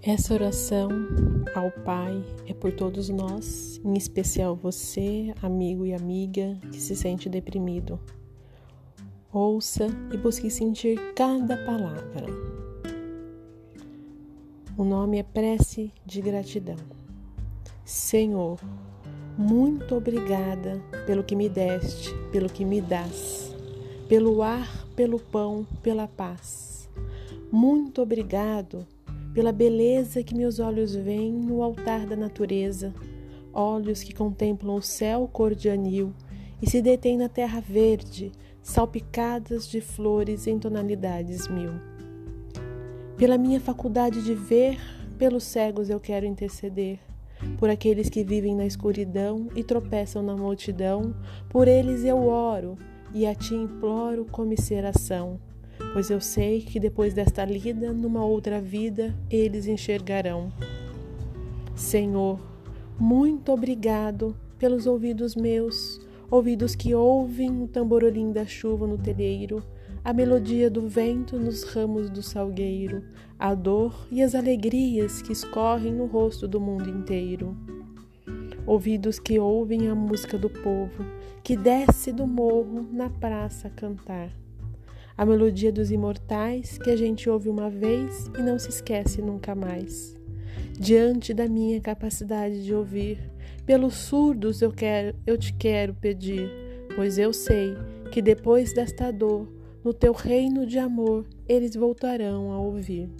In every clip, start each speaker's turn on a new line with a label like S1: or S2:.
S1: Essa oração ao Pai é por todos nós, em especial você, amigo e amiga que se sente deprimido. Ouça e busque sentir cada palavra. O nome é prece de gratidão. Senhor, muito obrigada pelo que me deste, pelo que me dás, pelo ar, pelo pão, pela paz. Muito obrigado pela beleza que meus olhos veem no altar da natureza, olhos que contemplam o céu cor de anil e se detêm na terra verde, salpicadas de flores em tonalidades mil. Pela minha faculdade de ver, pelos cegos eu quero interceder. Por aqueles que vivem na escuridão e tropeçam na multidão, por eles eu oro e a ti imploro comisseração pois eu sei que depois desta lida, numa outra vida, eles enxergarão. Senhor, muito obrigado pelos ouvidos meus, ouvidos que ouvem o tamborolim da chuva no telheiro, a melodia do vento nos ramos do salgueiro, a dor e as alegrias que escorrem no rosto do mundo inteiro. Ouvidos que ouvem a música do povo, que desce do morro na praça a cantar a melodia dos imortais que a gente ouve uma vez e não se esquece nunca mais. Diante da minha capacidade de ouvir, pelos surdos eu quero, eu te quero pedir, pois eu sei que depois desta dor, no teu reino de amor, eles voltarão a ouvir.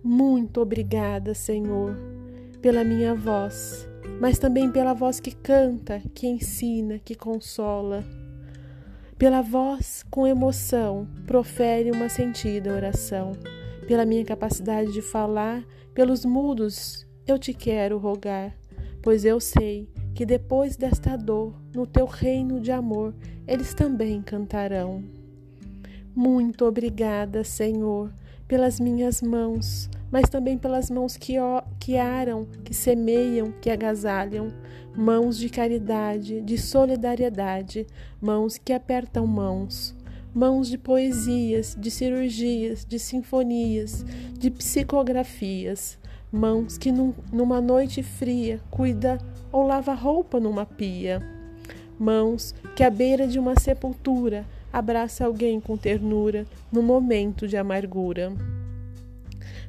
S1: Muito obrigada, Senhor, pela minha voz, mas também pela voz que canta, que ensina, que consola pela voz, com emoção, profere uma sentida oração. Pela minha capacidade de falar, pelos mudos, eu te quero rogar, pois eu sei que depois desta dor, no teu reino de amor, eles também cantarão. Muito obrigada, Senhor, pelas minhas mãos, mas também pelas mãos que, que aram, que semeiam, que agasalham, mãos de caridade, de solidariedade, mãos que apertam mãos, mãos de poesias, de cirurgias, de sinfonias, de psicografias, mãos que num, numa noite fria cuida ou lava roupa numa pia, mãos que à beira de uma sepultura abraça alguém com ternura no momento de amargura.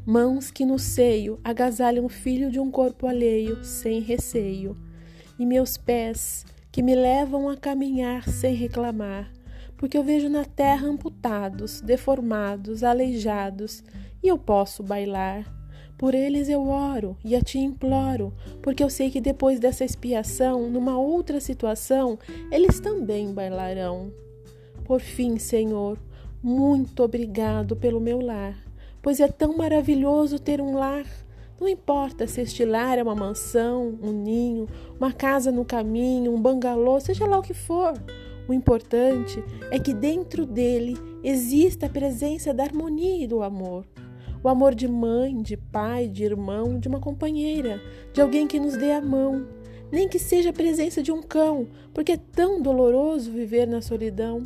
S1: Mãos que no seio agasalham o filho de um corpo alheio, sem receio. E meus pés que me levam a caminhar sem reclamar, porque eu vejo na terra amputados, deformados, aleijados, e eu posso bailar. Por eles eu oro e a ti imploro, porque eu sei que depois dessa expiação, numa outra situação, eles também bailarão. Por fim, Senhor, muito obrigado pelo meu lar, pois é tão maravilhoso ter um lar. Não importa se este lar é uma mansão, um ninho, uma casa no caminho, um bangalô, seja lá o que for. O importante é que dentro dele exista a presença da harmonia e do amor. O amor de mãe, de pai, de irmão, de uma companheira, de alguém que nos dê a mão. Nem que seja a presença de um cão, porque é tão doloroso viver na solidão.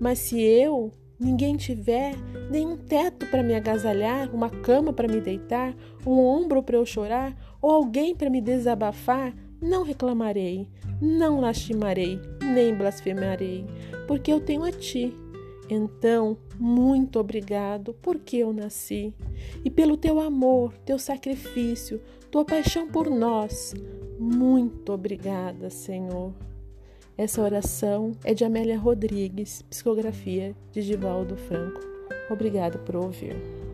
S1: Mas se eu, ninguém tiver, nenhum teto para me agasalhar, uma cama para me deitar, um ombro para eu chorar, ou alguém para me desabafar, não reclamarei, não lastimarei, nem blasfemarei, porque eu tenho a ti. Então, muito obrigado porque eu nasci e pelo teu amor, teu sacrifício, tua paixão por nós. Muito obrigada, Senhor. Essa oração é de Amélia Rodrigues, psicografia de Divaldo Franco. Obrigado por ouvir.